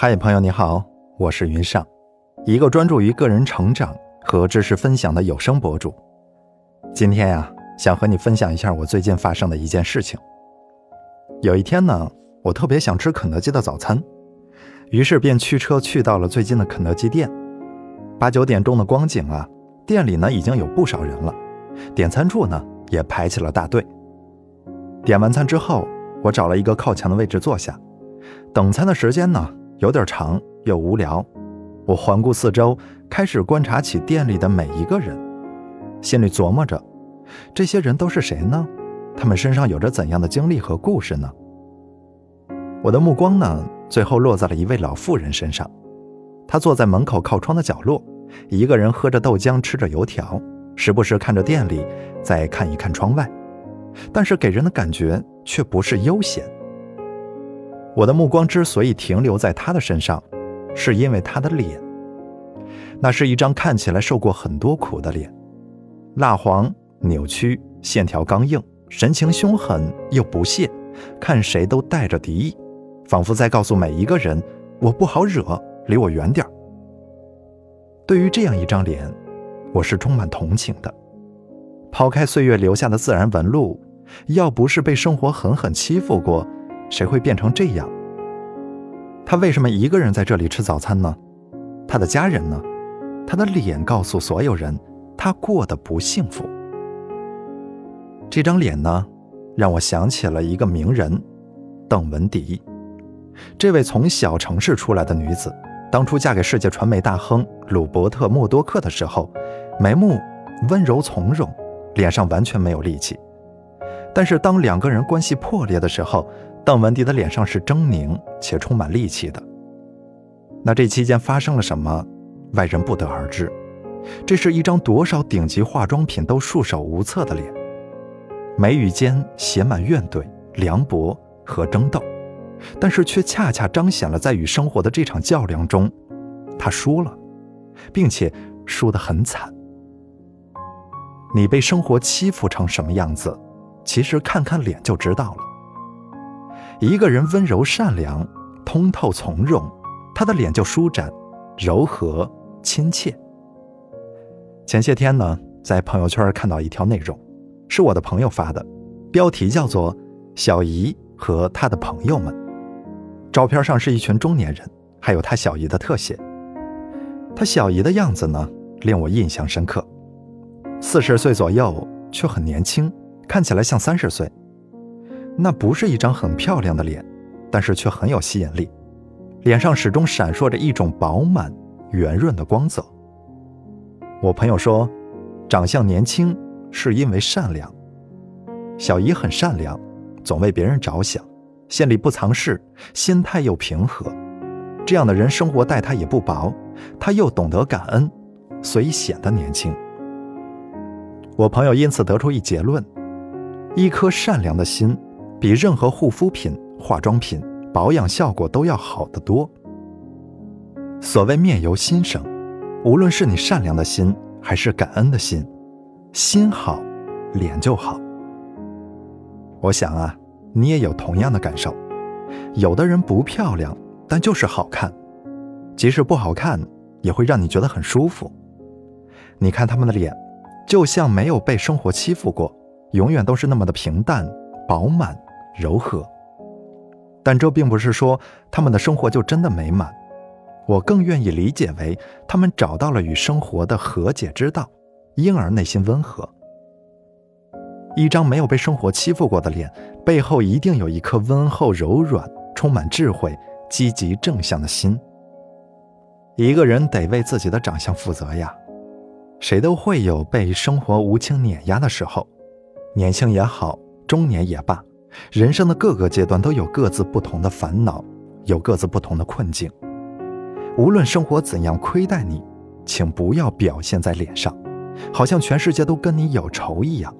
嗨，朋友你好，我是云上，一个专注于个人成长和知识分享的有声博主。今天呀，想和你分享一下我最近发生的一件事情。有一天呢，我特别想吃肯德基的早餐，于是便驱车去到了最近的肯德基店。八九点钟的光景啊，店里呢已经有不少人了，点餐处呢也排起了大队。点完餐之后，我找了一个靠墙的位置坐下，等餐的时间呢。有点长又无聊，我环顾四周，开始观察起店里的每一个人，心里琢磨着：这些人都是谁呢？他们身上有着怎样的经历和故事呢？我的目光呢，最后落在了一位老妇人身上。她坐在门口靠窗的角落，一个人喝着豆浆，吃着油条，时不时看着店里，再看一看窗外，但是给人的感觉却不是悠闲。我的目光之所以停留在他的身上，是因为他的脸。那是一张看起来受过很多苦的脸，蜡黄、扭曲、线条刚硬，神情凶狠又不屑，看谁都带着敌意，仿佛在告诉每一个人：“我不好惹，离我远点对于这样一张脸，我是充满同情的。抛开岁月留下的自然纹路，要不是被生活狠狠欺负过。谁会变成这样？他为什么一个人在这里吃早餐呢？他的家人呢？他的脸告诉所有人，他过得不幸福。这张脸呢，让我想起了一个名人——邓文迪。这位从小城市出来的女子，当初嫁给世界传媒大亨鲁伯特·默多克的时候，眉目温柔从容，脸上完全没有力气。但是当两个人关系破裂的时候，邓文迪的脸上是狰狞且充满戾气的。那这期间发生了什么，外人不得而知。这是一张多少顶级化妆品都束手无策的脸，眉宇间写满怨怼、凉薄和争斗，但是却恰恰彰显了在与生活的这场较量中，他输了，并且输得很惨。你被生活欺负成什么样子，其实看看脸就知道了。一个人温柔善良、通透从容，他的脸就舒展、柔和、亲切。前些天呢，在朋友圈看到一条内容，是我的朋友发的，标题叫做“小姨和她的朋友们”。照片上是一群中年人，还有他小姨的特写。他小姨的样子呢，令我印象深刻，四十岁左右，却很年轻，看起来像三十岁。那不是一张很漂亮的脸，但是却很有吸引力，脸上始终闪烁着一种饱满、圆润的光泽。我朋友说，长相年轻是因为善良。小姨很善良，总为别人着想，心里不藏事，心态又平和。这样的人生活待她也不薄，她又懂得感恩，所以显得年轻。我朋友因此得出一结论：一颗善良的心。比任何护肤品、化妆品保养效果都要好得多。所谓面由心生，无论是你善良的心还是感恩的心，心好，脸就好。我想啊，你也有同样的感受。有的人不漂亮，但就是好看，即使不好看，也会让你觉得很舒服。你看他们的脸，就像没有被生活欺负过，永远都是那么的平淡、饱满。柔和，但这并不是说他们的生活就真的美满。我更愿意理解为他们找到了与生活的和解之道，因而内心温和。一张没有被生活欺负过的脸，背后一定有一颗温厚柔软、充满智慧、积极正向的心。一个人得为自己的长相负责呀，谁都会有被生活无情碾压的时候，年轻也好，中年也罢。人生的各个阶段都有各自不同的烦恼，有各自不同的困境。无论生活怎样亏待你，请不要表现在脸上，好像全世界都跟你有仇一样。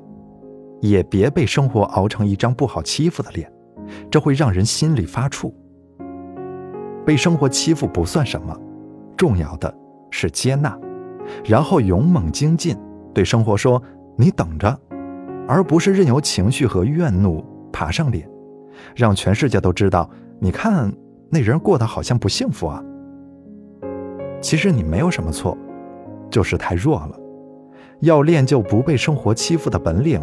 也别被生活熬成一张不好欺负的脸，这会让人心里发怵。被生活欺负不算什么，重要的是接纳，然后勇猛精进，对生活说：“你等着”，而不是任由情绪和怨怒。爬上脸，让全世界都知道，你看那人过得好像不幸福啊。其实你没有什么错，就是太弱了。要练就不被生活欺负的本领，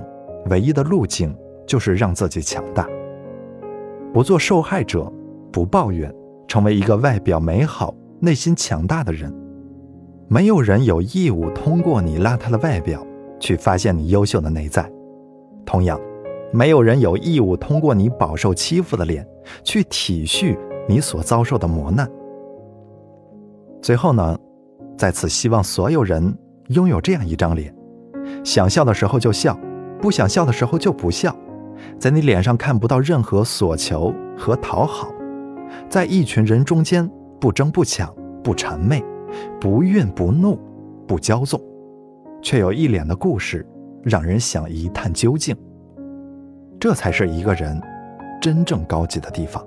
唯一的路径就是让自己强大，不做受害者，不抱怨，成为一个外表美好、内心强大的人。没有人有义务通过你邋遢的外表去发现你优秀的内在，同样，没有人有义务通过你饱受欺负的脸去体恤你所遭受的磨难。最后呢，在此希望所有人拥有这样一张脸，想笑的时候就笑，不想笑的时候就不笑，在你脸上看不到任何索求和讨好，在一群人中间不争不抢不谄媚，不愠不怒不骄纵，却有一脸的故事，让人想一探究竟。这才是一个人真正高级的地方。